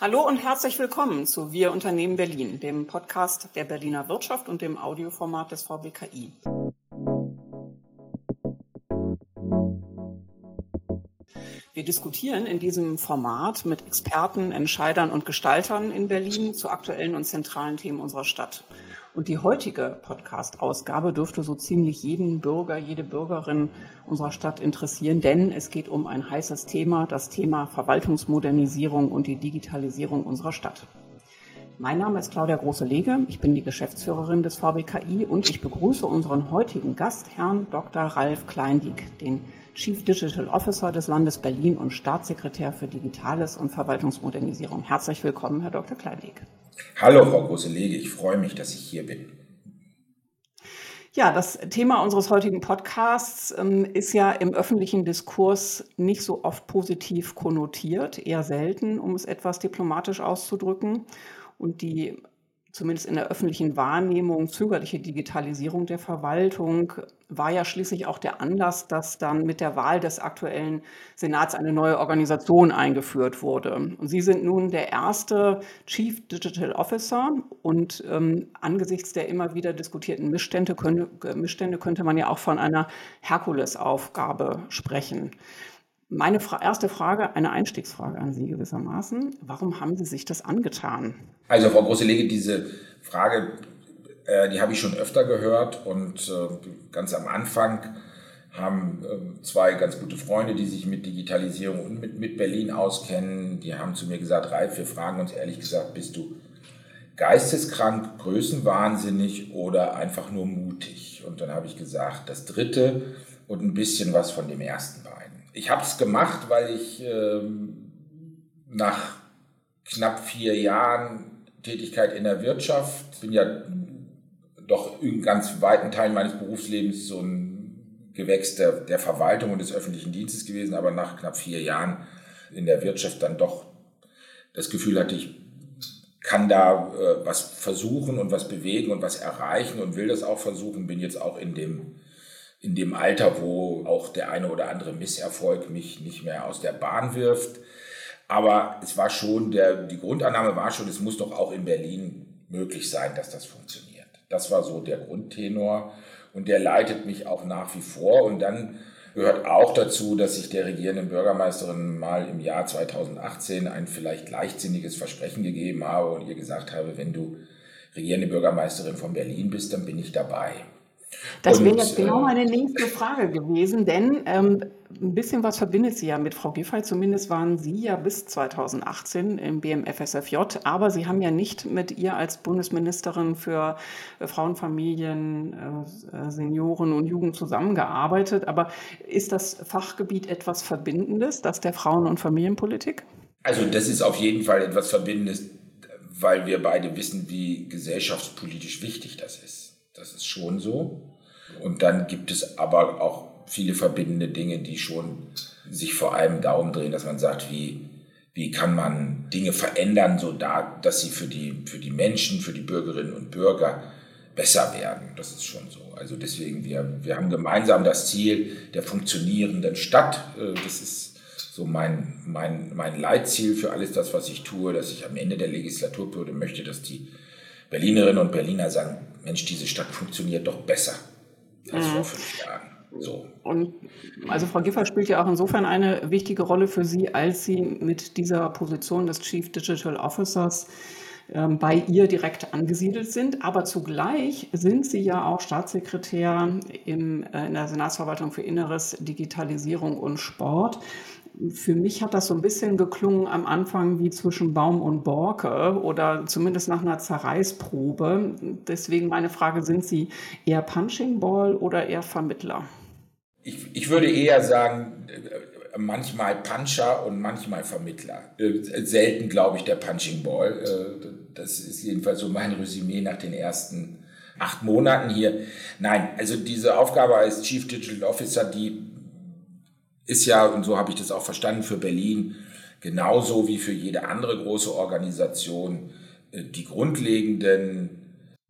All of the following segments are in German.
Hallo und herzlich willkommen zu Wir Unternehmen Berlin, dem Podcast der Berliner Wirtschaft und dem Audioformat des VBKI. Wir diskutieren in diesem Format mit Experten, Entscheidern und Gestaltern in Berlin zu aktuellen und zentralen Themen unserer Stadt. Und die heutige Podcast-Ausgabe dürfte so ziemlich jeden Bürger, jede Bürgerin unserer Stadt interessieren, denn es geht um ein heißes Thema, das Thema Verwaltungsmodernisierung und die Digitalisierung unserer Stadt. Mein Name ist Claudia Große-Lege, ich bin die Geschäftsführerin des VBKI und ich begrüße unseren heutigen Gast, Herrn Dr. Ralf Kleindieck, den Chief Digital Officer des Landes Berlin und Staatssekretär für Digitales und Verwaltungsmodernisierung. Herzlich willkommen, Herr Dr. Kleindieck. Hallo, Frau Große-Lege, ich freue mich, dass ich hier bin. Ja, das Thema unseres heutigen Podcasts ähm, ist ja im öffentlichen Diskurs nicht so oft positiv konnotiert, eher selten, um es etwas diplomatisch auszudrücken. Und die zumindest in der öffentlichen Wahrnehmung zögerliche Digitalisierung der Verwaltung war ja schließlich auch der Anlass, dass dann mit der Wahl des aktuellen Senats eine neue Organisation eingeführt wurde. Und Sie sind nun der erste Chief Digital Officer und ähm, angesichts der immer wieder diskutierten Missstände, könne, Missstände könnte man ja auch von einer Herkulesaufgabe sprechen. Meine Fra erste Frage, eine Einstiegsfrage an Sie gewissermaßen. Warum haben Sie sich das angetan? Also, Frau Große-Lege, diese Frage, äh, die habe ich schon öfter gehört und äh, ganz am Anfang haben äh, zwei ganz gute Freunde, die sich mit Digitalisierung und mit, mit Berlin auskennen, die haben zu mir gesagt, Ralf, wir fragen uns ehrlich gesagt, bist du geisteskrank, größenwahnsinnig oder einfach nur mutig? Und dann habe ich gesagt, das dritte und ein bisschen was von dem ersten beiden. Ich habe es gemacht, weil ich ähm, nach knapp vier Jahren Tätigkeit in der Wirtschaft, bin ja doch in ganz weiten Teilen meines Berufslebens so ein Gewächs der, der Verwaltung und des öffentlichen Dienstes gewesen, aber nach knapp vier Jahren in der Wirtschaft dann doch das Gefühl hatte, ich kann da äh, was versuchen und was bewegen und was erreichen und will das auch versuchen, bin jetzt auch in dem in dem Alter, wo auch der eine oder andere Misserfolg mich nicht mehr aus der Bahn wirft. Aber es war schon, der, die Grundannahme war schon, es muss doch auch in Berlin möglich sein, dass das funktioniert. Das war so der Grundtenor und der leitet mich auch nach wie vor. Und dann gehört auch dazu, dass ich der regierenden Bürgermeisterin mal im Jahr 2018 ein vielleicht leichtsinniges Versprechen gegeben habe und ihr gesagt habe, wenn du regierende Bürgermeisterin von Berlin bist, dann bin ich dabei. Das wäre jetzt genau äh, meine nächste Frage gewesen, denn ähm, ein bisschen was verbindet Sie ja mit Frau Giffey. Zumindest waren Sie ja bis 2018 im BMFSFJ, aber Sie haben ja nicht mit ihr als Bundesministerin für äh, Frauen, Familien, äh, Senioren und Jugend zusammengearbeitet. Aber ist das Fachgebiet etwas Verbindendes, das der Frauen- und Familienpolitik? Also das ist auf jeden Fall etwas Verbindendes, weil wir beide wissen, wie gesellschaftspolitisch wichtig das ist. Das ist schon so. Und dann gibt es aber auch viele verbindende Dinge, die schon sich vor allem darum drehen, dass man sagt, wie, wie kann man Dinge verändern, so da, dass sie für die, für die Menschen, für die Bürgerinnen und Bürger besser werden. Das ist schon so. Also deswegen, wir, wir haben gemeinsam das Ziel der funktionierenden Stadt. Äh, das ist so mein, mein, mein Leitziel für alles das, was ich tue, dass ich am Ende der Legislaturperiode möchte, dass die Berlinerinnen und Berliner sagen, Mensch, diese Stadt funktioniert doch besser als mhm. vor fünf Jahren. So. Und also Frau Giffey spielt ja auch insofern eine wichtige Rolle für Sie, als Sie mit dieser Position des Chief Digital Officers ähm, bei ihr direkt angesiedelt sind. Aber zugleich sind Sie ja auch Staatssekretär im, äh, in der Senatsverwaltung für Inneres, Digitalisierung und Sport für mich hat das so ein bisschen geklungen am Anfang wie zwischen Baum und Borke oder zumindest nach einer Zerreißprobe. Deswegen meine Frage, sind Sie eher Punching Ball oder eher Vermittler? Ich, ich würde eher sagen, äh, manchmal Puncher und manchmal Vermittler. Äh, selten, glaube ich, der Punching Ball. Äh, das ist jedenfalls so mein Resümee nach den ersten acht Monaten hier. Nein, also diese Aufgabe als Chief Digital Officer, die ist ja, und so habe ich das auch verstanden, für Berlin genauso wie für jede andere große Organisation äh, die grundlegenden,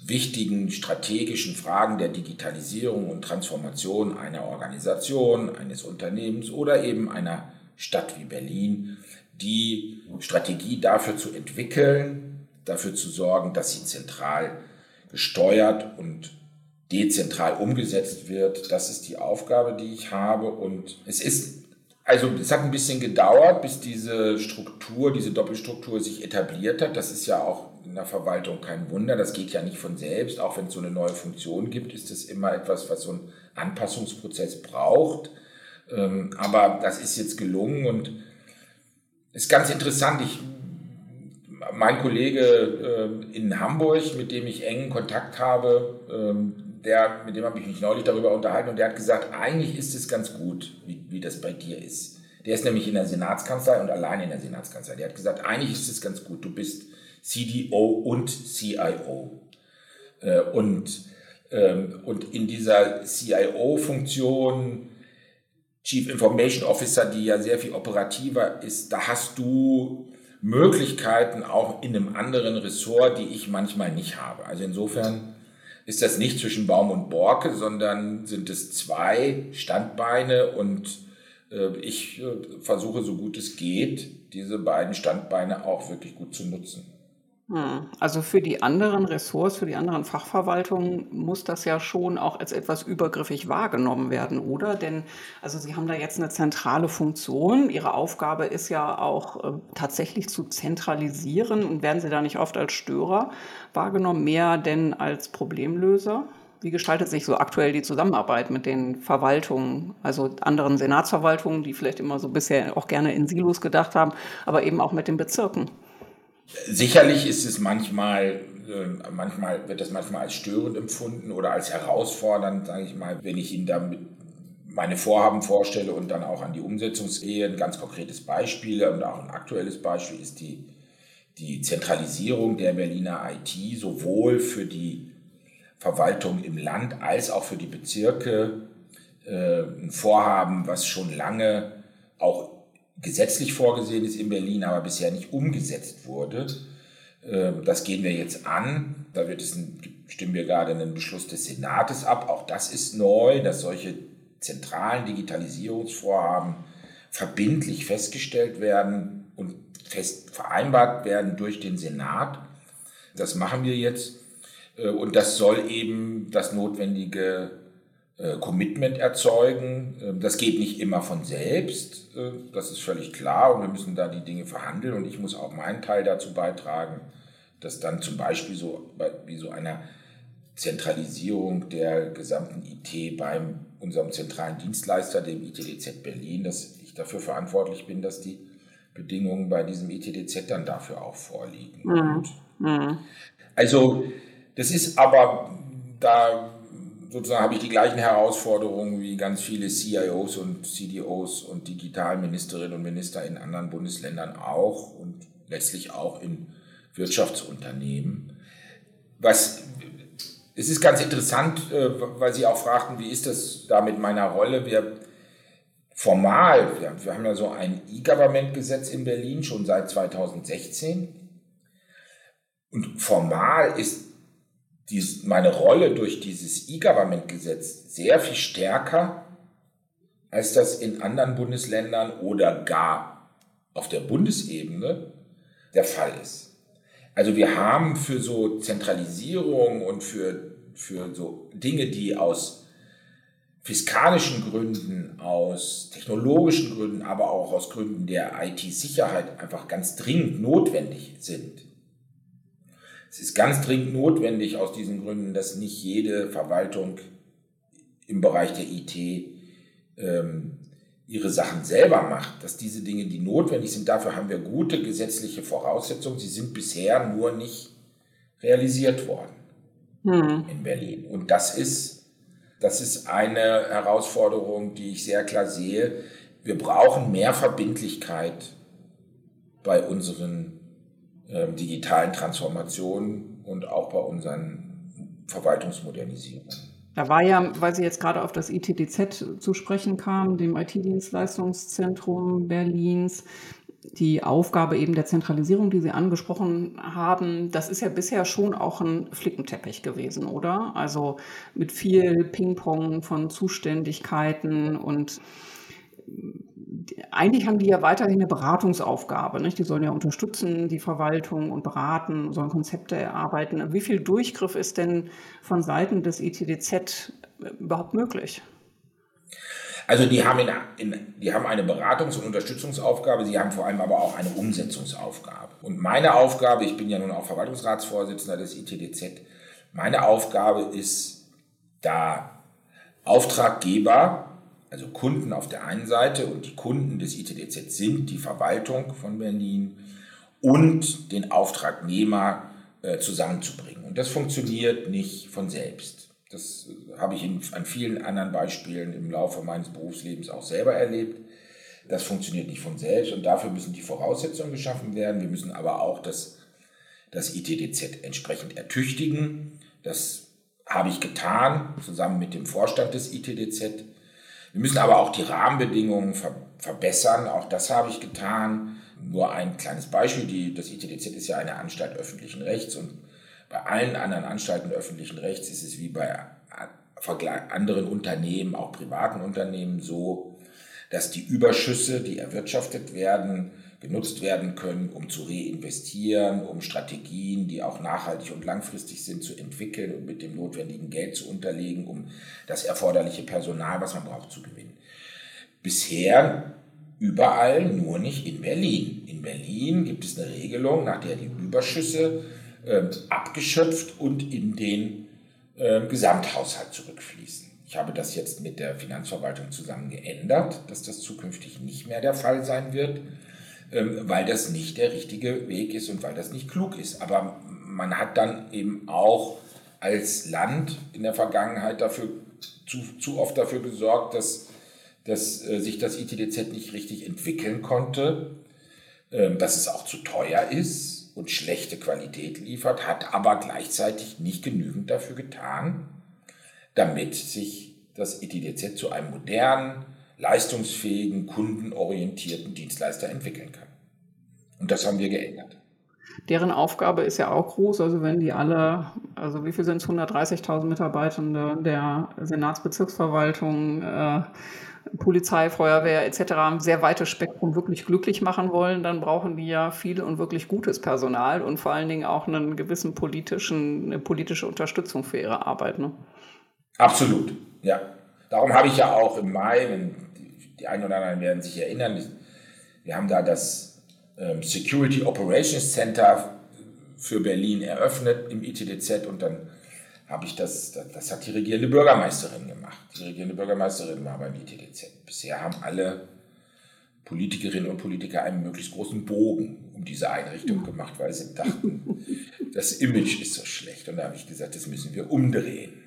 wichtigen strategischen Fragen der Digitalisierung und Transformation einer Organisation, eines Unternehmens oder eben einer Stadt wie Berlin, die Strategie dafür zu entwickeln, dafür zu sorgen, dass sie zentral gesteuert und dezentral umgesetzt wird. Das ist die Aufgabe, die ich habe. Und es ist, also es hat ein bisschen gedauert, bis diese Struktur, diese Doppelstruktur sich etabliert hat. Das ist ja auch in der Verwaltung kein Wunder. Das geht ja nicht von selbst. Auch wenn es so eine neue Funktion gibt, ist das immer etwas, was so einen Anpassungsprozess braucht. Ähm, aber das ist jetzt gelungen und ist ganz interessant. Ich, mein Kollege äh, in Hamburg, mit dem ich engen Kontakt habe, ähm, der, mit dem habe ich mich neulich darüber unterhalten und der hat gesagt, eigentlich ist es ganz gut, wie, wie das bei dir ist. Der ist nämlich in der Senatskanzlei und allein in der Senatskanzlei. Der hat gesagt, eigentlich ist es ganz gut. Du bist CDO und CIO. Äh, und, ähm, und in dieser CIO-Funktion, Chief Information Officer, die ja sehr viel operativer ist, da hast du Möglichkeiten auch in einem anderen Ressort, die ich manchmal nicht habe. Also insofern ist das nicht zwischen Baum und Borke, sondern sind es zwei Standbeine und äh, ich äh, versuche so gut es geht, diese beiden Standbeine auch wirklich gut zu nutzen. Hm. Also für die anderen Ressorts, für die anderen Fachverwaltungen muss das ja schon auch als etwas übergriffig wahrgenommen werden, oder? Denn also Sie haben da jetzt eine zentrale Funktion. Ihre Aufgabe ist ja auch äh, tatsächlich zu zentralisieren und werden Sie da nicht oft als Störer wahrgenommen, mehr denn als Problemlöser? Wie gestaltet sich so aktuell die Zusammenarbeit mit den Verwaltungen, also anderen Senatsverwaltungen, die vielleicht immer so bisher auch gerne in Silos gedacht haben, aber eben auch mit den Bezirken? Sicherlich ist es manchmal, äh, manchmal wird das manchmal als störend empfunden oder als herausfordernd, sage ich mal, wenn ich Ihnen damit meine Vorhaben vorstelle und dann auch an die Umsetzung gehe. Ein ganz konkretes Beispiel und auch ein aktuelles Beispiel ist die, die Zentralisierung der Berliner IT sowohl für die Verwaltung im Land als auch für die Bezirke. Äh, ein Vorhaben, was schon lange auch gesetzlich vorgesehen ist in Berlin, aber bisher nicht umgesetzt wurde. Ähm, das gehen wir jetzt an. Da wird es ein, stimmen wir gerade einen Beschluss des Senates ab. Auch das ist neu, dass solche zentralen Digitalisierungsvorhaben verbindlich festgestellt werden und fest vereinbart werden durch den Senat. Das machen wir jetzt. Äh, und das soll eben das notwendige äh, Commitment erzeugen. Ähm, das geht nicht immer von selbst, äh, das ist völlig klar und wir müssen da die Dinge verhandeln und ich muss auch meinen Teil dazu beitragen, dass dann zum Beispiel so wie so einer Zentralisierung der gesamten IT beim unserem zentralen Dienstleister, dem ITDZ Berlin, dass ich dafür verantwortlich bin, dass die Bedingungen bei diesem ITDZ dann dafür auch vorliegen. Mhm. Mhm. Also das ist aber da sozusagen habe ich die gleichen Herausforderungen wie ganz viele CIOs und CDOs und Digitalministerinnen und Minister in anderen Bundesländern auch und letztlich auch in Wirtschaftsunternehmen. Was, es ist ganz interessant, äh, weil Sie auch fragten, wie ist das da mit meiner Rolle? Wir formal, wir, wir haben ja so ein E-Government-Gesetz in Berlin schon seit 2016. Und formal ist dies, meine Rolle durch dieses E-Government-Gesetz sehr viel stärker, als das in anderen Bundesländern oder gar auf der Bundesebene der Fall ist. Also wir haben für so Zentralisierung und für, für so Dinge, die aus fiskalischen Gründen, aus technologischen Gründen, aber auch aus Gründen der IT-Sicherheit einfach ganz dringend notwendig sind, es ist ganz dringend notwendig aus diesen Gründen, dass nicht jede Verwaltung im Bereich der IT ähm, ihre Sachen selber macht, dass diese Dinge, die notwendig sind, dafür haben wir gute gesetzliche Voraussetzungen. Sie sind bisher nur nicht realisiert worden hm. in Berlin. Und das ist, das ist eine Herausforderung, die ich sehr klar sehe. Wir brauchen mehr Verbindlichkeit bei unseren ähm, digitalen Transformationen und auch bei unseren Verwaltungsmodernisierungen. Da war ja, weil Sie jetzt gerade auf das ITDZ zu sprechen kamen, dem IT-Dienstleistungszentrum Berlins, die Aufgabe eben der Zentralisierung, die Sie angesprochen haben, das ist ja bisher schon auch ein Flickenteppich gewesen, oder? Also mit viel Ping-Pong von Zuständigkeiten und eigentlich haben die ja weiterhin eine Beratungsaufgabe. Nicht? Die sollen ja unterstützen, die Verwaltung und beraten, sollen Konzepte erarbeiten. Wie viel Durchgriff ist denn von Seiten des ITDZ überhaupt möglich? Also die haben, in, in, die haben eine Beratungs- und Unterstützungsaufgabe, sie haben vor allem aber auch eine Umsetzungsaufgabe. Und meine Aufgabe, ich bin ja nun auch Verwaltungsratsvorsitzender des ITDZ, meine Aufgabe ist, da Auftraggeber, also Kunden auf der einen Seite und die Kunden des ITDZ sind die Verwaltung von Berlin und den Auftragnehmer äh, zusammenzubringen. Und das funktioniert nicht von selbst. Das habe ich an vielen anderen Beispielen im Laufe meines Berufslebens auch selber erlebt. Das funktioniert nicht von selbst und dafür müssen die Voraussetzungen geschaffen werden. Wir müssen aber auch das, das ITDZ entsprechend ertüchtigen. Das habe ich getan, zusammen mit dem Vorstand des ITDZ. Wir müssen aber auch die Rahmenbedingungen ver verbessern. Auch das habe ich getan. Nur ein kleines Beispiel. Die, das ITDZ ist ja eine Anstalt öffentlichen Rechts und bei allen anderen Anstalten öffentlichen Rechts ist es wie bei anderen Unternehmen, auch privaten Unternehmen so, dass die Überschüsse, die erwirtschaftet werden, genutzt werden können, um zu reinvestieren, um Strategien, die auch nachhaltig und langfristig sind, zu entwickeln und mit dem notwendigen Geld zu unterlegen, um das erforderliche Personal, was man braucht, zu gewinnen. Bisher überall, nur nicht in Berlin. In Berlin gibt es eine Regelung, nach der die Überschüsse äh, abgeschöpft und in den äh, Gesamthaushalt zurückfließen. Ich habe das jetzt mit der Finanzverwaltung zusammen geändert, dass das zukünftig nicht mehr der Fall sein wird, weil das nicht der richtige Weg ist und weil das nicht klug ist. Aber man hat dann eben auch als Land in der Vergangenheit dafür zu, zu oft dafür gesorgt, dass, dass äh, sich das ITDZ nicht richtig entwickeln konnte, äh, dass es auch zu teuer ist und schlechte Qualität liefert, hat aber gleichzeitig nicht genügend dafür getan, damit sich das ETDZ zu einem modernen, leistungsfähigen, kundenorientierten Dienstleister entwickeln kann. Und das haben wir geändert. Deren Aufgabe ist ja auch groß. Also wenn die alle, also wie viel sind es, 130.000 Mitarbeitende der Senatsbezirksverwaltung, äh, Polizei, Feuerwehr etc. ein sehr weites Spektrum wirklich glücklich machen wollen, dann brauchen die ja viel und wirklich gutes Personal und vor allen Dingen auch einen gewissen politischen, eine politische Unterstützung für ihre Arbeit. Ne? Absolut, ja. Darum habe ich ja auch im Mai, wenn die, einen oder anderen werden sich erinnern, wir haben da das ähm, Security Operations Center für Berlin eröffnet im ITDZ und dann habe ich das, das hat die regierende Bürgermeisterin gemacht. Die regierende Bürgermeisterin war beim ITDZ. Bisher haben alle Politikerinnen und Politiker einen möglichst großen Bogen um diese Einrichtung gemacht, weil sie dachten, das Image ist so schlecht. Und da habe ich gesagt, das müssen wir umdrehen.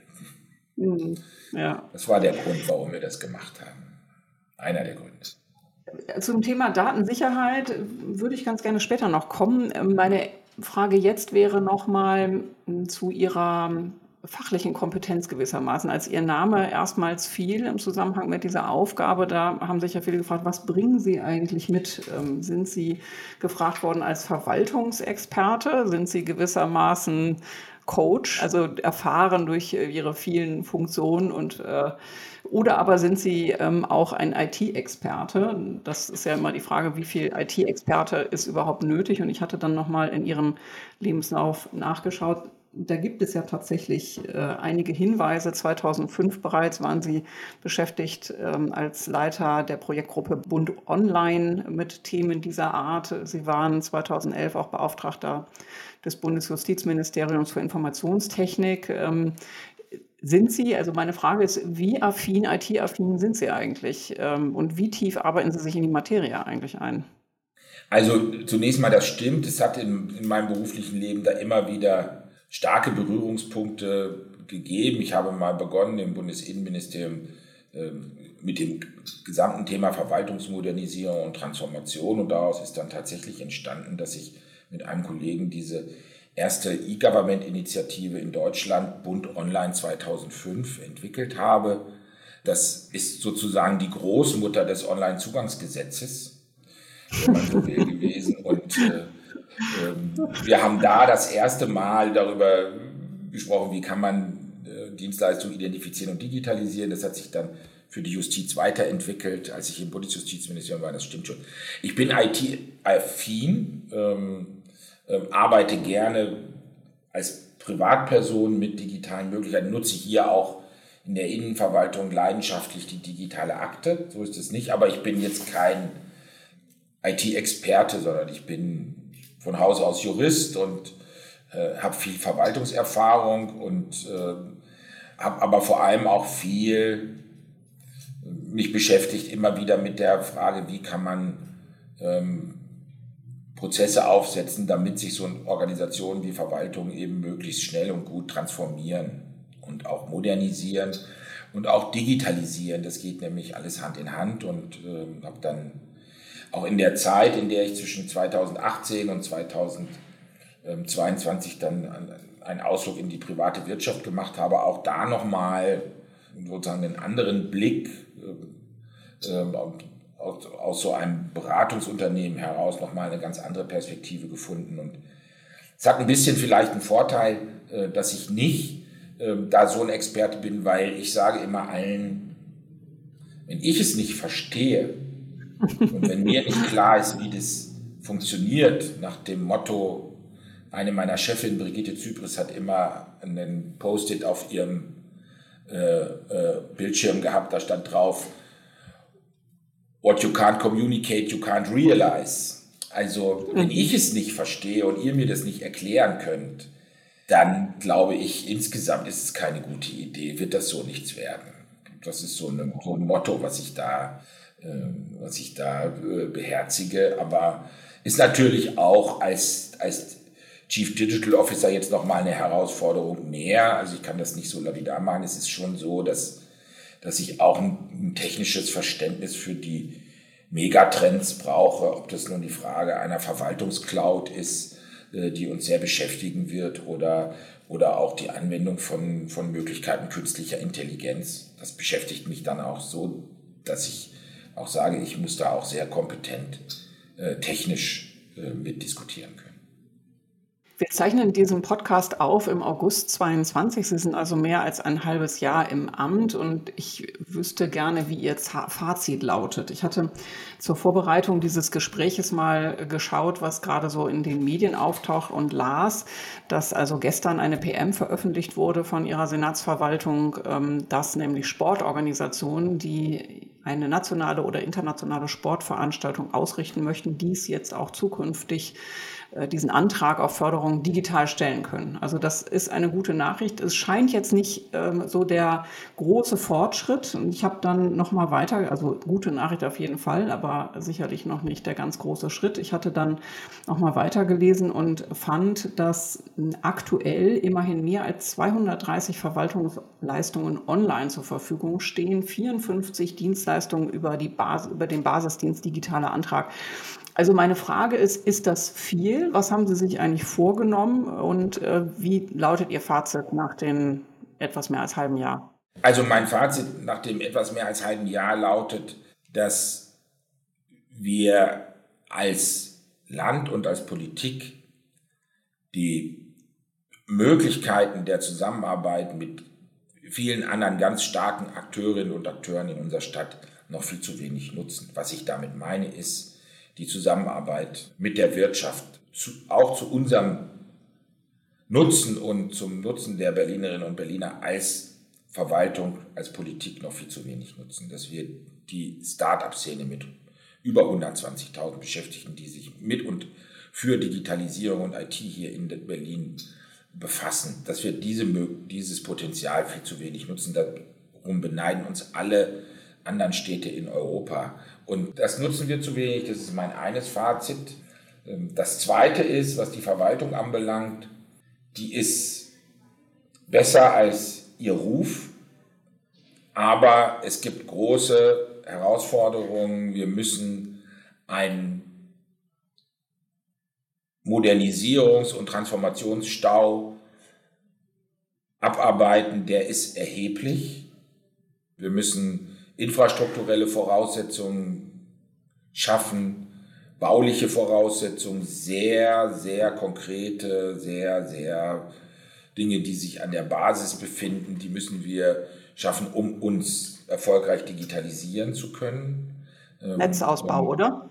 Mhm. Ja. Das war der Grund, warum wir das gemacht haben. Einer der Gründe. Zum Thema Datensicherheit würde ich ganz gerne später noch kommen. Meine Frage jetzt wäre nochmal zu Ihrer fachlichen Kompetenz gewissermaßen. Als Ihr Name erstmals fiel im Zusammenhang mit dieser Aufgabe, da haben sich ja viele gefragt, was bringen Sie eigentlich mit? Ähm, sind Sie gefragt worden als Verwaltungsexperte? Sind Sie gewissermaßen Coach, also erfahren durch äh, Ihre vielen Funktionen und äh, oder aber sind Sie ähm, auch ein IT-Experte? Das ist ja immer die Frage, wie viel IT-Experte ist überhaupt nötig? Und ich hatte dann nochmal in Ihrem Lebenslauf nachgeschaut da gibt es ja tatsächlich äh, einige Hinweise. 2005 bereits waren Sie beschäftigt ähm, als Leiter der Projektgruppe Bund Online mit Themen dieser Art. Sie waren 2011 auch Beauftragter des Bundesjustizministeriums für Informationstechnik. Ähm, sind Sie, also meine Frage ist, wie affin, IT-affin sind Sie eigentlich? Ähm, und wie tief arbeiten Sie sich in die Materie eigentlich ein? Also zunächst mal, das stimmt. Es hat in, in meinem beruflichen Leben da immer wieder starke Berührungspunkte gegeben. Ich habe mal begonnen im Bundesinnenministerium ähm, mit dem gesamten Thema Verwaltungsmodernisierung und Transformation und daraus ist dann tatsächlich entstanden, dass ich mit einem Kollegen diese erste E-Government-Initiative in Deutschland, Bund Online 2005, entwickelt habe. Das ist sozusagen die Großmutter des Online-Zugangsgesetzes, wenn man so will, gewesen. Und äh, wir haben da das erste Mal darüber gesprochen, wie kann man äh, Dienstleistungen identifizieren und digitalisieren. Das hat sich dann für die Justiz weiterentwickelt, als ich im Bundesjustizministerium war, das stimmt schon. Ich bin IT-affin, ähm, äh, arbeite gerne als Privatperson mit digitalen Möglichkeiten, nutze hier auch in der Innenverwaltung leidenschaftlich die digitale Akte, so ist es nicht, aber ich bin jetzt kein IT-Experte, sondern ich bin von Hause aus Jurist und äh, habe viel Verwaltungserfahrung und äh, habe aber vor allem auch viel mich beschäftigt immer wieder mit der Frage, wie kann man ähm, Prozesse aufsetzen, damit sich so Organisationen wie Verwaltung eben möglichst schnell und gut transformieren und auch modernisieren und auch digitalisieren. Das geht nämlich alles Hand in Hand und äh, habe dann auch in der Zeit, in der ich zwischen 2018 und 2022 dann einen Ausflug in die private Wirtschaft gemacht habe, auch da nochmal sozusagen einen anderen Blick äh, äh, aus, aus so einem Beratungsunternehmen heraus nochmal eine ganz andere Perspektive gefunden. Und es hat ein bisschen vielleicht einen Vorteil, äh, dass ich nicht da so ein Experte bin, weil ich sage immer allen, wenn ich es nicht verstehe und wenn mir nicht klar ist, wie das funktioniert, nach dem Motto, eine meiner Chefin, Brigitte Zypris, hat immer einen Post-it auf ihrem äh, äh, Bildschirm gehabt, da stand drauf, What you can't communicate, you can't realize. Also, wenn ich es nicht verstehe und ihr mir das nicht erklären könnt, dann glaube ich, insgesamt ist es keine gute Idee, wird das so nichts werden. Das ist so, eine, so ein Motto, was ich da, was ich da äh, beherzige, aber ist natürlich auch als, als Chief Digital Officer jetzt nochmal eine Herausforderung mehr. Also ich kann das nicht so lapidar machen. Es ist schon so, dass dass ich auch ein, ein technisches Verständnis für die Megatrends brauche, ob das nun die Frage einer Verwaltungscloud ist, äh, die uns sehr beschäftigen wird, oder, oder auch die Anwendung von, von Möglichkeiten künstlicher Intelligenz. Das beschäftigt mich dann auch so, dass ich auch sage, ich muss da auch sehr kompetent äh, technisch äh, mitdiskutieren können. Wir zeichnen diesen Podcast auf im August 22. Sie sind also mehr als ein halbes Jahr im Amt und ich wüsste gerne, wie Ihr Fazit lautet. Ich hatte zur Vorbereitung dieses Gespräches mal geschaut, was gerade so in den Medien auftaucht und las, dass also gestern eine PM veröffentlicht wurde von Ihrer Senatsverwaltung, ähm, dass nämlich Sportorganisationen, die eine nationale oder internationale Sportveranstaltung ausrichten möchten, dies jetzt auch zukünftig diesen Antrag auf Förderung digital stellen können. Also das ist eine gute Nachricht. Es scheint jetzt nicht ähm, so der große Fortschritt. Und ich habe dann noch mal weiter, also gute Nachricht auf jeden Fall, aber sicherlich noch nicht der ganz große Schritt. Ich hatte dann noch mal weitergelesen und fand, dass aktuell immerhin mehr als 230 Verwaltungsleistungen online zur Verfügung stehen, 54 Dienstleistungen über, die Basis, über den Basisdienst digitaler Antrag. Also meine Frage ist, ist das viel? Was haben Sie sich eigentlich vorgenommen und äh, wie lautet Ihr Fazit nach dem etwas mehr als halben Jahr? Also mein Fazit nach dem etwas mehr als halben Jahr lautet, dass wir als Land und als Politik die Möglichkeiten der Zusammenarbeit mit vielen anderen ganz starken Akteurinnen und Akteuren in unserer Stadt noch viel zu wenig nutzen. Was ich damit meine ist, die Zusammenarbeit mit der Wirtschaft zu, auch zu unserem Nutzen und zum Nutzen der Berlinerinnen und Berliner als Verwaltung, als Politik noch viel zu wenig nutzen. Dass wir die Start-up-Szene mit über 120.000 Beschäftigten, die sich mit und für Digitalisierung und IT hier in Berlin befassen, dass wir diese, dieses Potenzial viel zu wenig nutzen. Darum beneiden uns alle anderen Städte in Europa. Und das nutzen wir zu wenig, das ist mein eines Fazit. Ähm, das zweite ist, was die Verwaltung anbelangt, die ist besser als ihr Ruf, aber es gibt große Herausforderungen. Wir müssen einen Modernisierungs- und Transformationsstau abarbeiten, der ist erheblich. Wir müssen infrastrukturelle Voraussetzungen schaffen, bauliche Voraussetzungen, sehr, sehr konkrete, sehr, sehr Dinge, die sich an der Basis befinden, die müssen wir schaffen, um uns erfolgreich digitalisieren zu können. Ähm, Netzausbau, und, oder?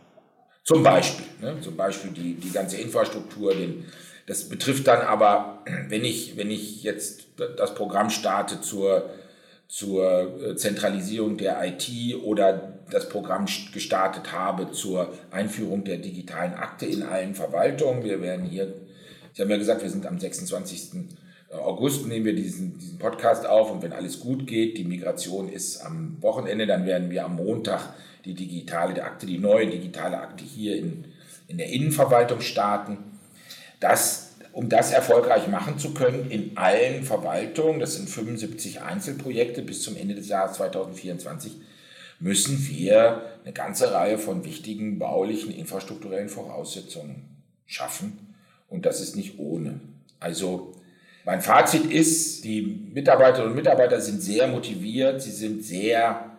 Zum Beispiel, ne? zum Beispiel die, die ganze Infrastruktur, den, das betrifft dann aber, wenn ich, wenn ich jetzt das Programm starte zur, zur äh, Zentralisierung der IT oder das Programm gestartet habe zur Einführung der digitalen Akte in allen Verwaltungen. Wir werden hier, Sie haben ja gesagt, wir sind am 26. August nehmen wir diesen, diesen Podcast auf und wenn alles gut geht, die Migration ist am Wochenende, dann werden wir am Montag die digitale Akte, die neue digitale Akte hier in, in der Innenverwaltung starten. Das, um das erfolgreich machen zu können in allen Verwaltungen, das sind 75 Einzelprojekte bis zum Ende des Jahres 2024, müssen wir eine ganze Reihe von wichtigen baulichen, infrastrukturellen Voraussetzungen schaffen. Und das ist nicht ohne. Also mein Fazit ist, die Mitarbeiterinnen und Mitarbeiter sind sehr motiviert, sie sind sehr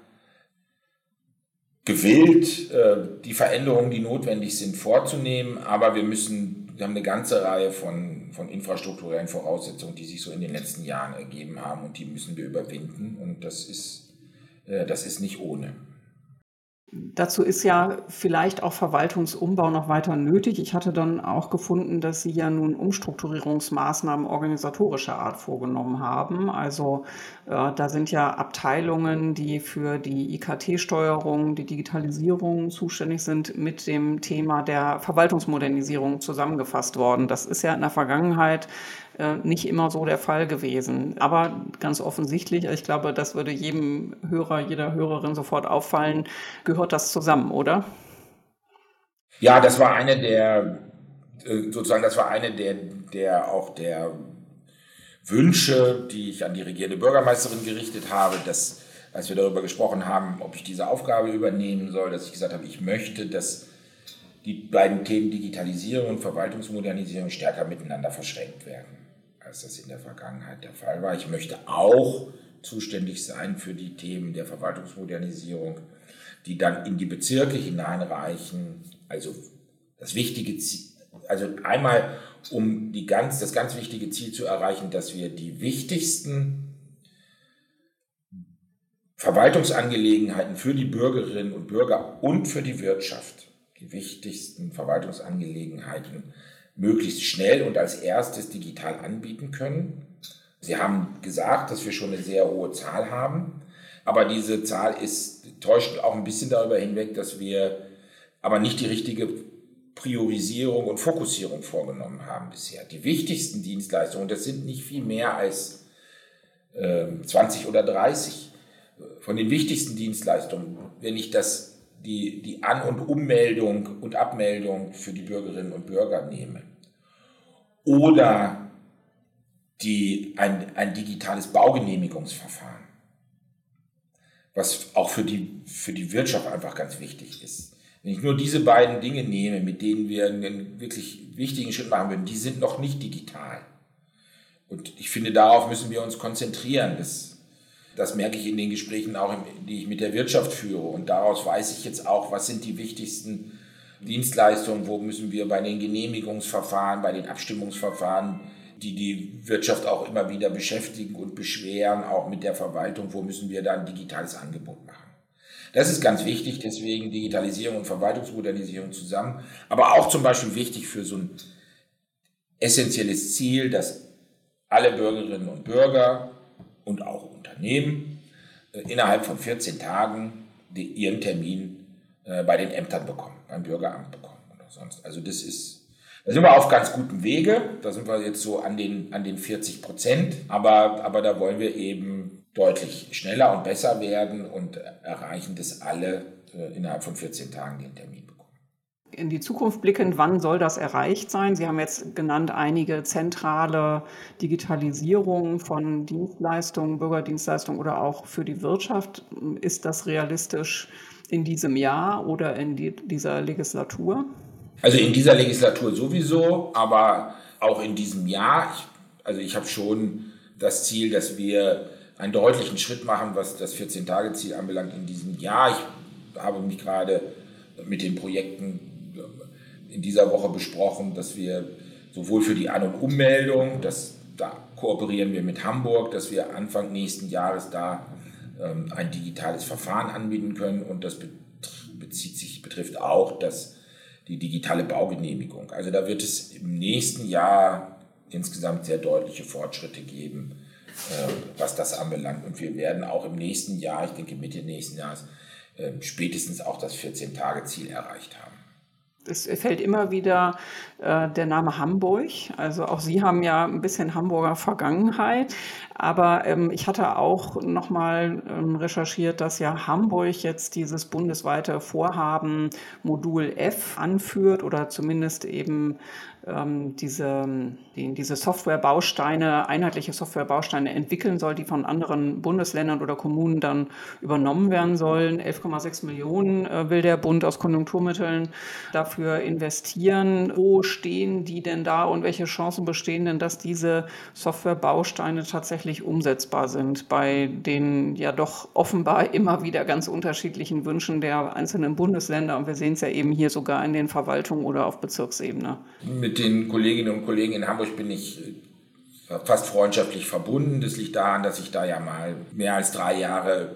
gewillt, äh, die Veränderungen, die notwendig sind, vorzunehmen. Aber wir müssen, wir haben eine ganze Reihe von, von infrastrukturellen Voraussetzungen, die sich so in den letzten Jahren ergeben haben und die müssen wir überwinden. Und das ist, äh, das ist nicht ohne. Dazu ist ja vielleicht auch Verwaltungsumbau noch weiter nötig. Ich hatte dann auch gefunden, dass Sie ja nun Umstrukturierungsmaßnahmen organisatorischer Art vorgenommen haben. Also äh, da sind ja Abteilungen, die für die IKT-Steuerung, die Digitalisierung zuständig sind, mit dem Thema der Verwaltungsmodernisierung zusammengefasst worden. Das ist ja in der Vergangenheit äh, nicht immer so der Fall gewesen. Aber ganz offensichtlich, ich glaube, das würde jedem Hörer, jeder Hörerin sofort auffallen, gehört das zusammen, oder? Ja, das war eine der, äh, sozusagen, das war eine der, der auch der Wünsche, die ich an die regierende Bürgermeisterin gerichtet habe, dass, als wir darüber gesprochen haben, ob ich diese Aufgabe übernehmen soll, dass ich gesagt habe, ich möchte, dass die beiden Themen Digitalisierung und Verwaltungsmodernisierung stärker miteinander verschränkt werden als das in der Vergangenheit der Fall war. Ich möchte auch zuständig sein für die Themen der Verwaltungsmodernisierung, die dann in die Bezirke hineinreichen. Also das wichtige Ziel, also einmal um die ganz, das ganz wichtige Ziel zu erreichen, dass wir die wichtigsten Verwaltungsangelegenheiten für die Bürgerinnen und Bürger und für die Wirtschaft, die wichtigsten Verwaltungsangelegenheiten möglichst schnell und als erstes digital anbieten können. Sie haben gesagt, dass wir schon eine sehr hohe Zahl haben, aber diese Zahl ist, täuscht auch ein bisschen darüber hinweg, dass wir aber nicht die richtige Priorisierung und Fokussierung vorgenommen haben bisher. Die wichtigsten Dienstleistungen, das sind nicht viel mehr als äh, 20 oder 30 von den wichtigsten Dienstleistungen, wenn ich das die, die An- und Ummeldung und Abmeldung für die Bürgerinnen und Bürger nehme. Oder die, ein, ein digitales Baugenehmigungsverfahren, was auch für die, für die Wirtschaft einfach ganz wichtig ist. Wenn ich nur diese beiden Dinge nehme, mit denen wir einen wirklich wichtigen Schritt machen würden, die sind noch nicht digital. Und ich finde, darauf müssen wir uns konzentrieren. Das das merke ich in den Gesprächen auch, die ich mit der Wirtschaft führe. Und daraus weiß ich jetzt auch, was sind die wichtigsten Dienstleistungen, wo müssen wir bei den Genehmigungsverfahren, bei den Abstimmungsverfahren, die die Wirtschaft auch immer wieder beschäftigen und beschweren, auch mit der Verwaltung, wo müssen wir da ein digitales Angebot machen. Das ist ganz wichtig, deswegen Digitalisierung und Verwaltungsmodernisierung zusammen, aber auch zum Beispiel wichtig für so ein essentielles Ziel, dass alle Bürgerinnen und Bürger Unternehmen äh, innerhalb von 14 Tagen die, ihren Termin äh, bei den Ämtern bekommen, beim Bürgeramt bekommen oder sonst. Also das ist, da sind wir auf ganz gutem Wege. Da sind wir jetzt so an den, an den 40 Prozent. Aber, aber da wollen wir eben deutlich schneller und besser werden und erreichen, dass alle äh, innerhalb von 14 Tagen den Termin bekommen in die Zukunft blickend, wann soll das erreicht sein? Sie haben jetzt genannt einige zentrale Digitalisierung von Dienstleistungen, Bürgerdienstleistungen oder auch für die Wirtschaft. Ist das realistisch in diesem Jahr oder in die, dieser Legislatur? Also in dieser Legislatur sowieso, aber auch in diesem Jahr. Ich, also ich habe schon das Ziel, dass wir einen deutlichen Schritt machen, was das 14-Tage-Ziel anbelangt in diesem Jahr. Ich habe mich gerade mit den Projekten in dieser Woche besprochen, dass wir sowohl für die An- und Ummeldung, das, da kooperieren wir mit Hamburg, dass wir Anfang nächsten Jahres da ähm, ein digitales Verfahren anbieten können und das bezieht sich, betrifft auch das, die digitale Baugenehmigung. Also da wird es im nächsten Jahr insgesamt sehr deutliche Fortschritte geben, äh, was das anbelangt. Und wir werden auch im nächsten Jahr, ich denke Mitte nächsten Jahres, äh, spätestens auch das 14-Tage-Ziel erreicht haben. Es fällt immer wieder äh, der Name Hamburg. Also auch Sie haben ja ein bisschen Hamburger Vergangenheit. Aber ähm, ich hatte auch nochmal ähm, recherchiert, dass ja Hamburg jetzt dieses bundesweite Vorhaben Modul F anführt oder zumindest eben ähm, diese, die, diese Softwarebausteine, einheitliche Softwarebausteine entwickeln soll, die von anderen Bundesländern oder Kommunen dann übernommen werden sollen. 11,6 Millionen äh, will der Bund aus Konjunkturmitteln dafür investieren. Wo stehen die denn da und welche Chancen bestehen denn, dass diese Softwarebausteine tatsächlich umsetzbar sind bei den ja doch offenbar immer wieder ganz unterschiedlichen Wünschen der einzelnen Bundesländer? Und wir sehen es ja eben hier sogar in den Verwaltungen oder auf Bezirksebene. Mit mit den Kolleginnen und Kollegen in Hamburg bin ich äh, fast freundschaftlich verbunden. Das liegt daran, dass ich da ja mal mehr als drei Jahre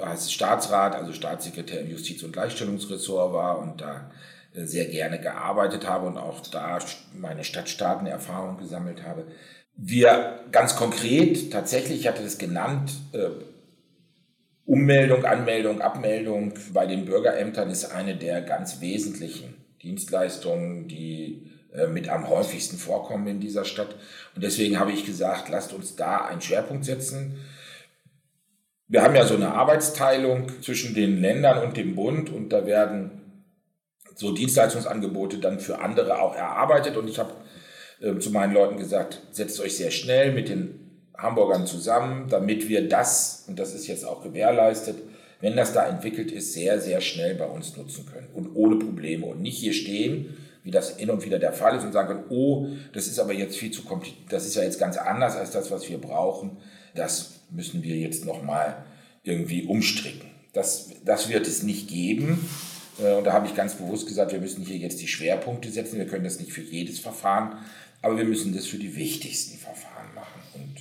als Staatsrat, also Staatssekretär im Justiz- und Gleichstellungsressort war und da äh, sehr gerne gearbeitet habe und auch da meine Stadtstaatenerfahrung gesammelt habe. Wir ganz konkret, tatsächlich, ich hatte das genannt, äh, Ummeldung, Anmeldung, Abmeldung bei den Bürgerämtern ist eine der ganz wesentlichen Dienstleistungen, die mit am häufigsten vorkommen in dieser Stadt. Und deswegen habe ich gesagt, lasst uns da einen Schwerpunkt setzen. Wir haben ja so eine Arbeitsteilung zwischen den Ländern und dem Bund und da werden so Dienstleistungsangebote dann für andere auch erarbeitet. Und ich habe äh, zu meinen Leuten gesagt, setzt euch sehr schnell mit den Hamburgern zusammen, damit wir das, und das ist jetzt auch gewährleistet, wenn das da entwickelt ist, sehr, sehr schnell bei uns nutzen können und ohne Probleme und nicht hier stehen wie das hin und wieder der Fall ist und sagen können, oh, das ist aber jetzt viel zu kompliziert, das ist ja jetzt ganz anders als das, was wir brauchen, das müssen wir jetzt nochmal irgendwie umstricken. Das, das wird es nicht geben. Äh, und da habe ich ganz bewusst gesagt, wir müssen hier jetzt die Schwerpunkte setzen. Wir können das nicht für jedes Verfahren, aber wir müssen das für die wichtigsten Verfahren machen. Und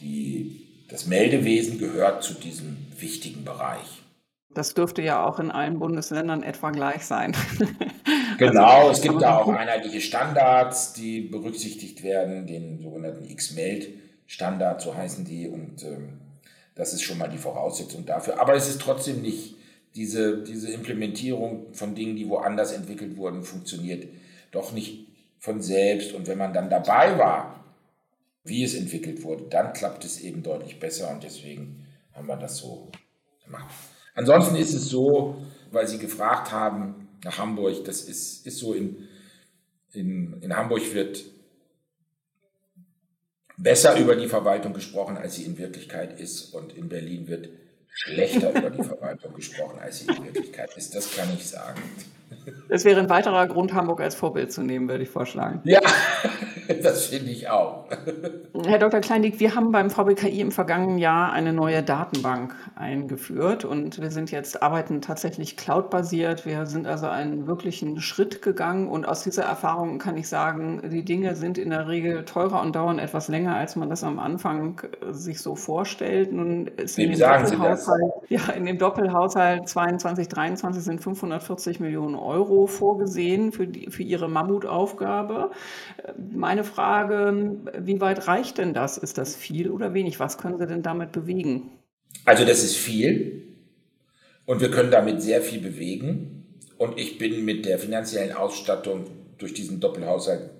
die, das Meldewesen gehört zu diesem wichtigen Bereich. Das dürfte ja auch in allen Bundesländern etwa gleich sein. Genau, also, es gibt da auch einheitliche Standards, die berücksichtigt werden, den sogenannten X-Meld-Standard, so heißen die. Und ähm, das ist schon mal die Voraussetzung dafür. Aber es ist trotzdem nicht, diese, diese Implementierung von Dingen, die woanders entwickelt wurden, funktioniert doch nicht von selbst. Und wenn man dann dabei war, wie es entwickelt wurde, dann klappt es eben deutlich besser und deswegen haben wir das so gemacht. Ansonsten ist es so, weil Sie gefragt haben nach Hamburg, das ist, ist so, in, in, in Hamburg wird besser über die Verwaltung gesprochen, als sie in Wirklichkeit ist und in Berlin wird schlechter über die Verwaltung gesprochen, als sie in Wirklichkeit ist. Das kann ich sagen. Das wäre ein weiterer Grund, Hamburg als Vorbild zu nehmen, würde ich vorschlagen. Ja, das finde ich auch. Herr Dr. Kleindick, wir haben beim VBKI im vergangenen Jahr eine neue Datenbank eingeführt und wir sind jetzt, arbeiten tatsächlich cloudbasiert. Wir sind also einen wirklichen Schritt gegangen und aus dieser Erfahrung kann ich sagen, die Dinge sind in der Regel teurer und dauern etwas länger, als man das am Anfang äh, sich so vorstellt. Nun ist sagen Sie das? Ja, in dem Doppelhaushalt 22, 23 sind 540 Millionen Euro vorgesehen für, die, für Ihre Mammutaufgabe. Meine Frage, wie weit reicht denn das? Ist das viel oder wenig? Was können Sie denn damit bewegen? Also das ist viel und wir können damit sehr viel bewegen. Und ich bin mit der finanziellen Ausstattung durch diesen Doppelhaushalt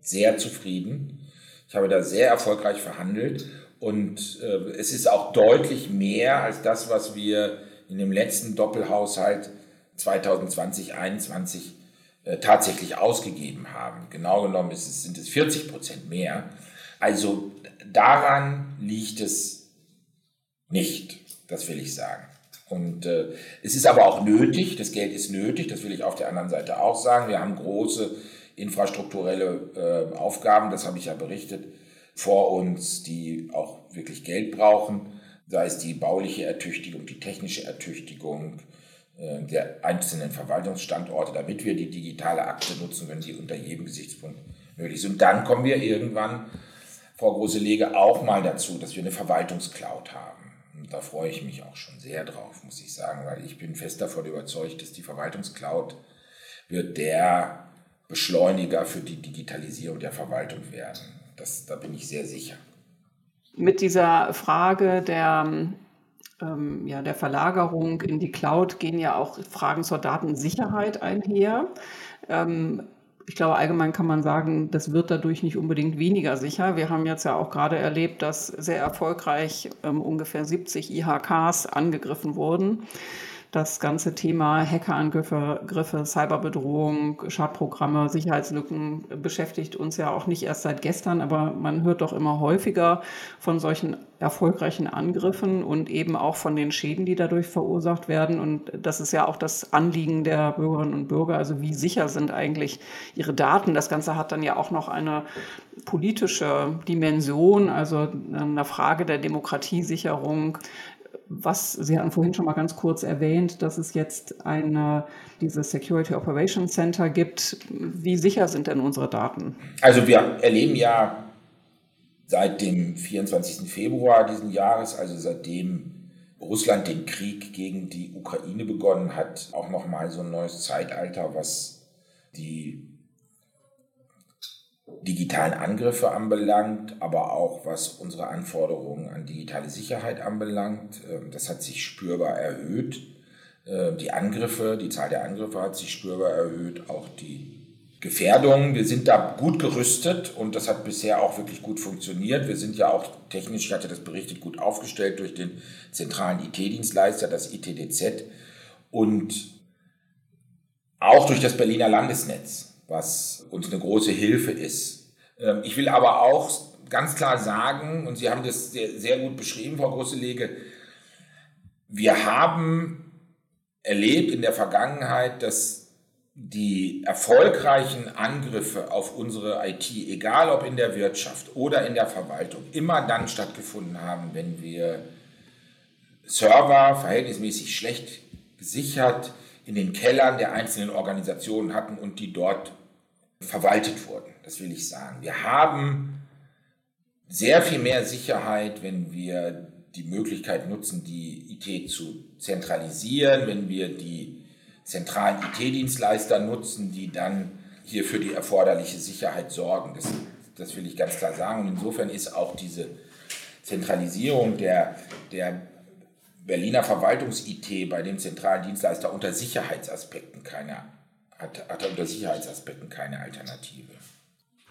sehr zufrieden. Ich habe da sehr erfolgreich verhandelt und äh, es ist auch deutlich mehr als das, was wir in dem letzten Doppelhaushalt 2020, 2021 äh, tatsächlich ausgegeben haben. Genau genommen es, sind es 40 Prozent mehr. Also daran liegt es nicht, das will ich sagen. Und äh, es ist aber auch nötig, das Geld ist nötig, das will ich auf der anderen Seite auch sagen. Wir haben große infrastrukturelle äh, Aufgaben, das habe ich ja berichtet, vor uns, die auch wirklich Geld brauchen, sei es die bauliche Ertüchtigung, die technische Ertüchtigung äh, der einzelnen Verwaltungsstandorte, damit wir die digitale Akte nutzen können, die unter jedem Gesichtspunkt möglich sind. Und dann kommen wir irgendwann, Frau Große-Lege, auch mal dazu, dass wir eine Verwaltungscloud haben. Und da freue ich mich auch schon sehr drauf, muss ich sagen, weil ich bin fest davon überzeugt, dass die Verwaltungscloud wird der Beschleuniger für die Digitalisierung der Verwaltung werden. Das, da bin ich sehr sicher. Mit dieser Frage der ähm, ja, der Verlagerung in die Cloud gehen ja auch Fragen zur Datensicherheit einher. Ähm, ich glaube, allgemein kann man sagen, das wird dadurch nicht unbedingt weniger sicher. Wir haben jetzt ja auch gerade erlebt, dass sehr erfolgreich ähm, ungefähr 70 IHKs angegriffen wurden. Das ganze Thema Hackerangriffe, Cyberbedrohung, Schadprogramme, Sicherheitslücken beschäftigt uns ja auch nicht erst seit gestern, aber man hört doch immer häufiger von solchen erfolgreichen Angriffen und eben auch von den Schäden, die dadurch verursacht werden. Und das ist ja auch das Anliegen der Bürgerinnen und Bürger. Also wie sicher sind eigentlich ihre Daten? Das Ganze hat dann ja auch noch eine politische Dimension, also eine Frage der Demokratiesicherung was Sie hatten vorhin schon mal ganz kurz erwähnt, dass es jetzt eine, dieses Security Operations Center gibt. Wie sicher sind denn unsere Daten? Also wir erleben ja seit dem 24. Februar diesen Jahres, also seitdem Russland den Krieg gegen die Ukraine begonnen hat, auch nochmal so ein neues Zeitalter, was die digitalen Angriffe anbelangt, aber auch was unsere Anforderungen an digitale Sicherheit anbelangt. Ähm, das hat sich spürbar erhöht. Ähm, die Angriffe, die Zahl der Angriffe hat sich spürbar erhöht, auch die Gefährdungen. Wir sind da gut gerüstet und das hat bisher auch wirklich gut funktioniert. Wir sind ja auch technisch, ich hatte das berichtet, gut aufgestellt durch den zentralen IT-Dienstleister, das ITDZ und auch durch das Berliner Landesnetz was uns eine große Hilfe ist. Ähm, ich will aber auch ganz klar sagen, und Sie haben das sehr, sehr gut beschrieben, Frau Grosselege, wir haben erlebt in der Vergangenheit, dass die erfolgreichen Angriffe auf unsere IT, egal ob in der Wirtschaft oder in der Verwaltung, immer dann stattgefunden haben, wenn wir Server verhältnismäßig schlecht gesichert in den Kellern der einzelnen Organisationen hatten und die dort verwaltet wurden. Das will ich sagen. Wir haben sehr viel mehr Sicherheit, wenn wir die Möglichkeit nutzen, die IT zu zentralisieren, wenn wir die zentralen IT-Dienstleister nutzen, die dann hier für die erforderliche Sicherheit sorgen. Das, das will ich ganz klar sagen. Und insofern ist auch diese Zentralisierung der, der Berliner Verwaltungs-IT bei dem zentralen Dienstleister unter Sicherheitsaspekten keine hat, hat er unter Sicherheitsaspekten keine Alternative.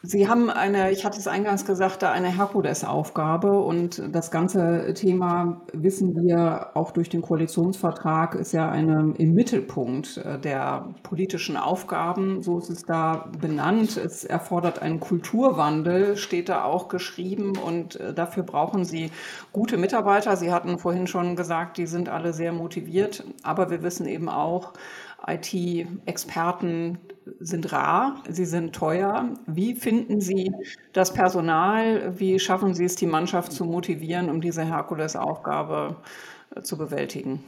Sie haben eine, ich hatte es eingangs gesagt, eine Herkulesaufgabe und das ganze Thema wissen wir auch durch den Koalitionsvertrag ist ja eine, im Mittelpunkt äh, der politischen Aufgaben. So ist es da benannt. Es erfordert einen Kulturwandel, steht da auch geschrieben und äh, dafür brauchen Sie gute Mitarbeiter. Sie hatten vorhin schon gesagt, die sind alle sehr motiviert, aber wir wissen eben auch, IT-Experten sind rar, sie sind teuer. Wie finden Sie das Personal? Wie schaffen Sie es, die Mannschaft zu motivieren, um diese Herkulesaufgabe äh, zu bewältigen?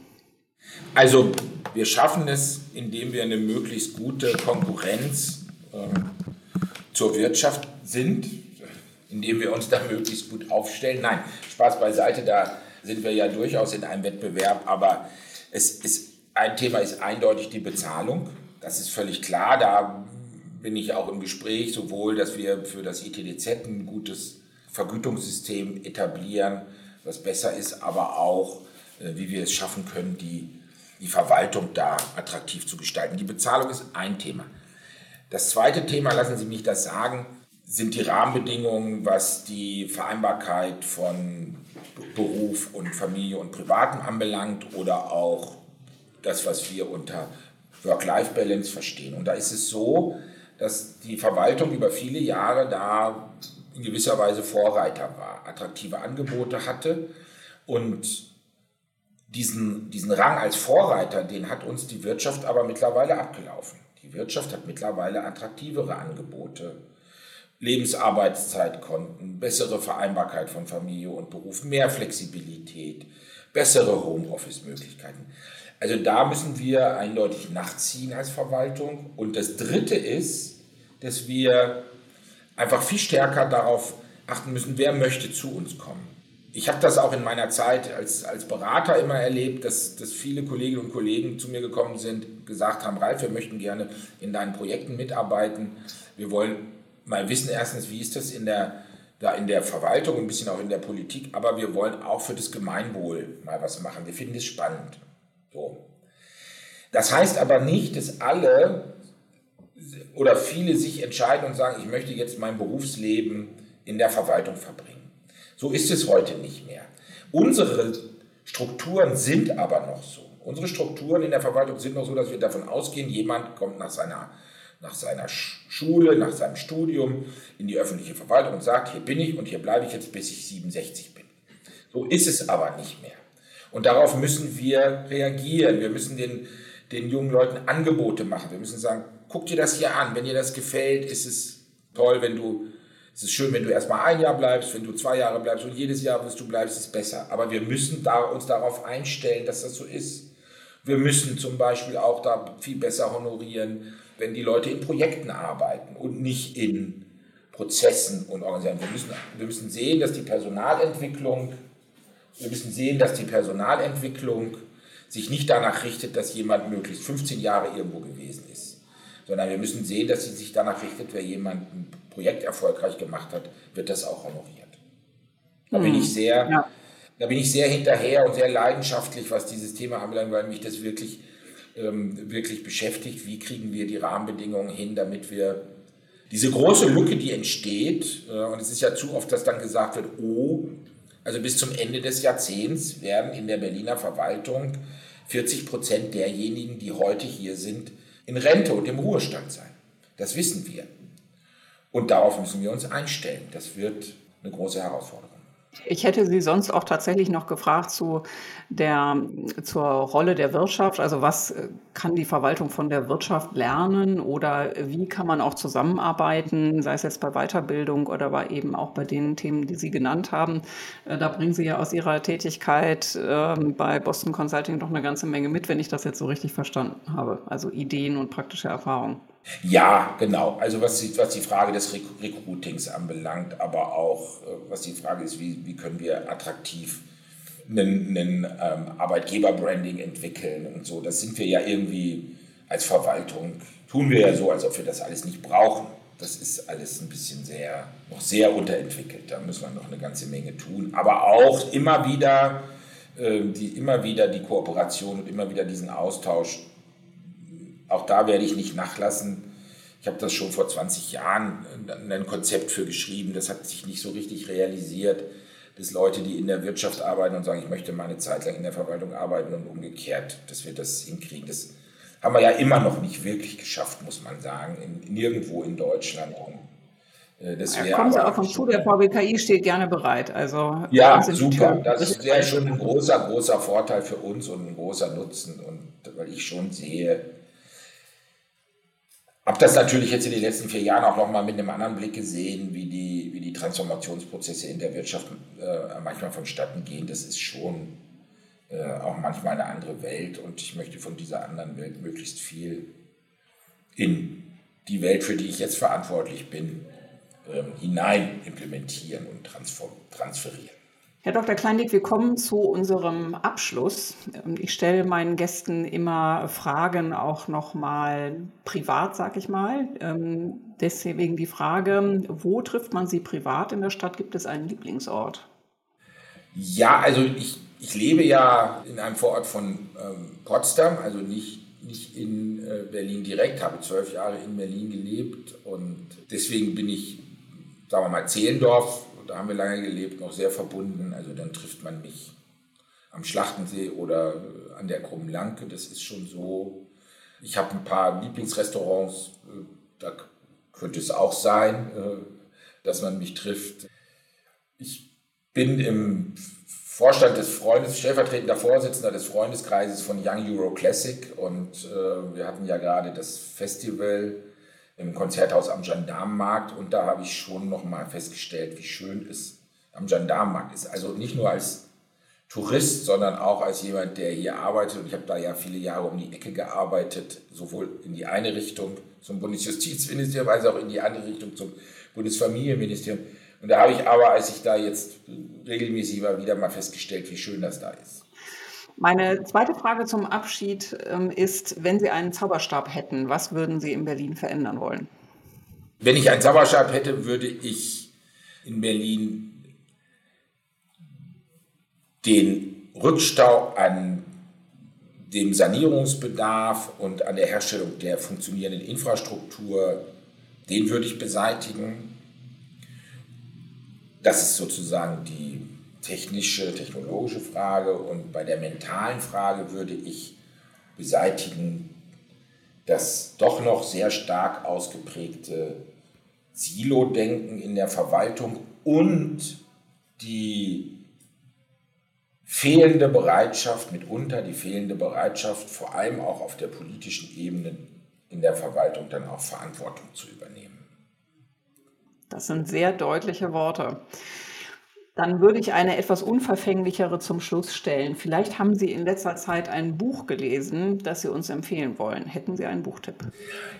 Also wir schaffen es, indem wir eine möglichst gute Konkurrenz äh, zur Wirtschaft sind, indem wir uns da möglichst gut aufstellen. Nein, Spaß beiseite, da sind wir ja durchaus in einem Wettbewerb, aber es ist ein Thema ist eindeutig die Bezahlung. Das ist völlig klar. Da bin ich auch im Gespräch, sowohl, dass wir für das ITDZ ein gutes Vergütungssystem etablieren, was besser ist, aber auch, äh, wie wir es schaffen können, die, die Verwaltung da attraktiv zu gestalten. Die Bezahlung ist ein Thema. Das zweite Thema, lassen Sie mich das sagen, sind die Rahmenbedingungen, was die Vereinbarkeit von Beruf und Familie und Privaten anbelangt oder auch das, was wir unter Work-Life-Balance verstehen. Und da ist es so, dass die Verwaltung über viele Jahre da in gewisser Weise Vorreiter war, attraktive Angebote hatte und diesen, diesen Rang als Vorreiter, den hat uns die Wirtschaft aber mittlerweile abgelaufen. Die Wirtschaft hat mittlerweile attraktivere Angebote, Lebensarbeitszeitkonten, bessere Vereinbarkeit von Familie und Beruf, mehr Flexibilität, bessere Homeoffice-Möglichkeiten. Also da müssen wir eindeutig nachziehen als Verwaltung. Und das Dritte ist, dass wir einfach viel stärker darauf achten müssen, wer möchte zu uns kommen. ich habe das auch in meiner Zeit als, als Berater immer erlebt, dass, dass viele Kolleginnen und Kollegen zu mir gekommen sind, gesagt haben, Ralf, wir möchten gerne in deinen Projekten mitarbeiten. Wir wollen mal wissen erstens, wie ist das in der, da in der Verwaltung, ein bisschen auch in der Politik, aber wir wollen auch für das Gemeinwohl mal was machen. Wir finden es spannend. So. Das heißt aber nicht, dass alle oder viele sich entscheiden und sagen, ich möchte jetzt mein Berufsleben in der Verwaltung verbringen. So ist es heute nicht mehr. Unsere Strukturen sind aber noch so. Unsere Strukturen in der Verwaltung sind noch so, dass wir davon ausgehen, jemand kommt nach seiner, nach seiner Schule, nach seinem Studium in die öffentliche Verwaltung und sagt, hier bin ich und hier bleibe ich jetzt, bis ich 67 bin. So ist es aber nicht mehr. Und darauf müssen wir reagieren. Wir müssen den, den jungen Leuten Angebote machen. Wir müssen sagen, guck dir das hier an. Wenn dir das gefällt, ist es toll, wenn du es ist schön, wenn du erstmal ein Jahr bleibst, wenn du zwei Jahre bleibst und jedes Jahr, was du bleibst, ist besser. Aber wir müssen da, uns darauf einstellen, dass das so ist. Wir müssen zum Beispiel auch da viel besser honorieren, wenn die Leute in Projekten arbeiten und nicht in Prozessen und Organisationen. Wir müssen, wir müssen sehen, dass die Personalentwicklung, wir müssen sehen, dass die Personalentwicklung sich nicht danach richtet, dass jemand möglichst 15 Jahre irgendwo gewesen ist, sondern wir müssen sehen, dass sie sich danach richtet, wer jemand ein Projekt erfolgreich gemacht hat, wird das auch honoriert. Da bin ich hm, sehr, ja. da bin ich sehr hinterher und sehr leidenschaftlich, was dieses Thema anbelangt, weil mich das wirklich, ähm, wirklich beschäftigt. Wie kriegen wir die Rahmenbedingungen hin, damit wir diese große Lücke, die entsteht, äh, und es ist ja zu oft, dass dann gesagt wird, oh, also bis zum Ende des Jahrzehnts werden in der Berliner Verwaltung 40 Prozent derjenigen, die heute hier sind, in Rente und im Ruhestand sein. Das wissen wir. Und darauf müssen wir uns einstellen. Das wird eine große Herausforderung. Ich hätte Sie sonst auch tatsächlich noch gefragt zu der, zur Rolle der Wirtschaft. Also was äh, kann die Verwaltung von der Wirtschaft lernen oder wie kann man auch zusammenarbeiten, sei es jetzt bei Weiterbildung oder aber eben auch bei den Themen, die Sie genannt haben. Äh, da bringen Sie ja aus Ihrer Tätigkeit ähm, bei Boston Consulting noch eine ganze Menge mit, wenn ich das jetzt so richtig verstanden habe. Also Ideen und praktische Erfahrungen. Ja, genau. Also was die, was die Frage des Recruitings anbelangt, aber auch äh, was die Frage ist, wie, wie können wir attraktiv einen ähm, Arbeitgeberbranding entwickeln und so. Das sind wir ja irgendwie als Verwaltung, tun wir ja so, als ob wir das alles nicht brauchen. Das ist alles ein bisschen sehr, noch sehr unterentwickelt. Da müssen wir noch eine ganze Menge tun. Aber auch immer wieder, äh, die, immer wieder die Kooperation und immer wieder diesen Austausch auch da werde ich nicht nachlassen. Ich habe das schon vor 20 Jahren ein Konzept für geschrieben, das hat sich nicht so richtig realisiert, dass Leute, die in der Wirtschaft arbeiten und sagen, ich möchte mal eine Zeit lang in der Verwaltung arbeiten und umgekehrt, dass wir das hinkriegen. Das haben wir ja immer noch nicht wirklich geschafft, muss man sagen, in, nirgendwo in Deutschland. Äh, das ja, kommen Sie auf uns zu, der VWKI steht gerne bereit. Also ja, super. Das ist ja schon ein großer, großer Vorteil für uns und ein großer Nutzen. Und weil ich schon sehe, habe das natürlich jetzt in den letzten vier Jahren auch nochmal mit einem anderen Blick gesehen, wie die, wie die Transformationsprozesse in der Wirtschaft äh, manchmal vonstatten gehen. Das ist schon äh, auch manchmal eine andere Welt und ich möchte von dieser anderen Welt möglichst viel in die Welt, für die ich jetzt verantwortlich bin, äh, hinein implementieren und transferieren. Herr Dr. Kleindick, wir kommen zu unserem Abschluss. Ähm, ich stelle meinen Gästen immer Fragen auch nochmal privat, sag ich mal. Ähm, deswegen die Frage, wo trifft man Sie privat in der Stadt? Gibt es einen Lieblingsort? Ja, also ich, ich lebe ja in einem Vorort von ähm, Potsdam, also nicht, nicht in äh, Berlin direkt, habe zwölf Jahre in Berlin gelebt und deswegen bin ich, sagen wir mal, Zehlendorf da haben wir lange gelebt, noch sehr verbunden. Also dann trifft man mich am Schlachtensee oder an der Krummen Lanke. Das ist schon so. Ich habe ein paar Lieblingsrestaurants, äh, da könnte es auch sein, äh, dass man mich trifft. Ich bin im Vorstand des Freundes, stellvertretender Vorsitzender des Freundeskreises von Young Euro Classic und äh, wir hatten ja gerade das Festival im Konzerthaus am Gendarmenmarkt und da habe ich schon nochmal festgestellt, wie schön es am Gendarmenmarkt ist. Also nicht nur als Tourist, sondern auch als jemand, der hier arbeitet. Und ich habe da ja viele Jahre um die Ecke gearbeitet, sowohl in die eine Richtung zum Bundesjustizministerium als auch in die andere Richtung zum Bundesfamilienministerium. Und da habe ich aber, als ich da jetzt regelmäßig war, wieder mal festgestellt, wie schön das da ist. Meine zweite Frage zum Abschied ähm, ist, wenn Sie einen Zauberstab hätten, was würden Sie in Berlin verändern wollen? Wenn ich einen Zauberstab hätte, würde ich in Berlin den Rückstau an dem Sanierungsbedarf und an der Herstellung der funktionierenden Infrastruktur, den würde ich beseitigen. Das ist sozusagen die technische, technologische Frage. Und bei der mentalen Frage würde ich beseitigen das doch noch sehr stark ausgeprägte Silo-Denken in der Verwaltung und die fehlende Bereitschaft, mitunter die fehlende Bereitschaft, vor allem auch auf der politischen Ebene in der Verwaltung dann auch Verantwortung zu übernehmen. Das sind sehr deutliche Worte. Dann würde ich eine etwas unverfänglichere zum Schluss stellen. Vielleicht haben Sie in letzter Zeit ein Buch gelesen, das Sie uns empfehlen wollen. Hätten Sie einen Buchtipp?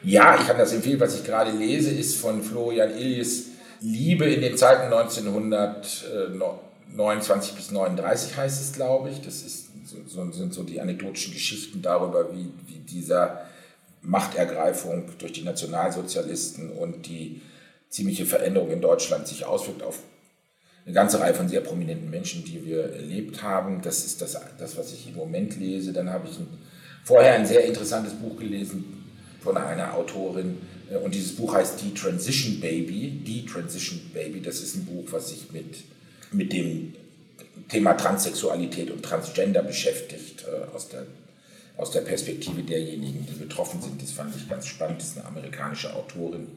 Ja, ich kann das empfehlen. Was ich gerade lese, ist von Florian Illies Liebe in den Zeiten 1929 bis 39 heißt es, glaube ich. Das ist, so, sind so die anekdotischen Geschichten darüber, wie, wie dieser Machtergreifung durch die Nationalsozialisten und die ziemliche Veränderung in Deutschland sich auswirkt auf eine ganze Reihe von sehr prominenten Menschen, die wir erlebt haben. Das ist das, das was ich im Moment lese. Dann habe ich ein, vorher ein sehr interessantes Buch gelesen von einer Autorin. Äh, und dieses Buch heißt Die Transition Baby. Die Transition Baby, das ist ein Buch, was sich mit, mit dem Thema Transsexualität und Transgender beschäftigt, äh, aus der, aus der Perspektive derjenigen, die betroffen sind. Das fand ich ganz spannend. Das ist eine amerikanische Autorin.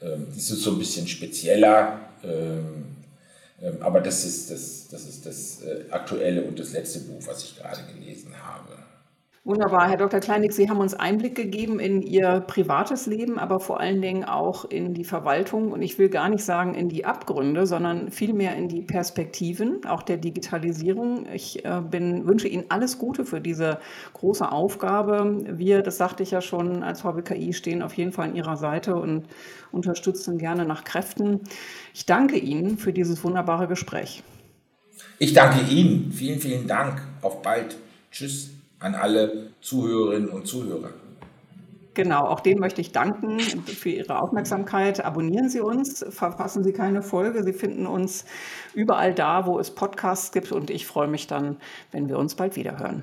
Ähm, das ist so ein bisschen spezieller. Ähm, aber das ist das, das, ist das äh, aktuelle und das letzte Buch, was ich gerade gelesen habe. Wunderbar, Herr Dr. Kleinig, Sie haben uns Einblick gegeben in Ihr privates Leben, aber vor allen Dingen auch in die Verwaltung und ich will gar nicht sagen in die Abgründe, sondern vielmehr in die Perspektiven, auch der Digitalisierung. Ich äh, bin, wünsche Ihnen alles Gute für diese große Aufgabe. Wir, das sagte ich ja schon, als VBKI stehen auf jeden Fall an Ihrer Seite und unterstützen gerne nach Kräften. Ich danke Ihnen für dieses wunderbare Gespräch. Ich danke Ihnen. Vielen, vielen Dank. Auf bald. Tschüss an alle Zuhörerinnen und Zuhörer. Genau, auch denen möchte ich danken für Ihre Aufmerksamkeit. Abonnieren Sie uns, verpassen Sie keine Folge. Sie finden uns überall da, wo es Podcasts gibt und ich freue mich dann, wenn wir uns bald wieder hören.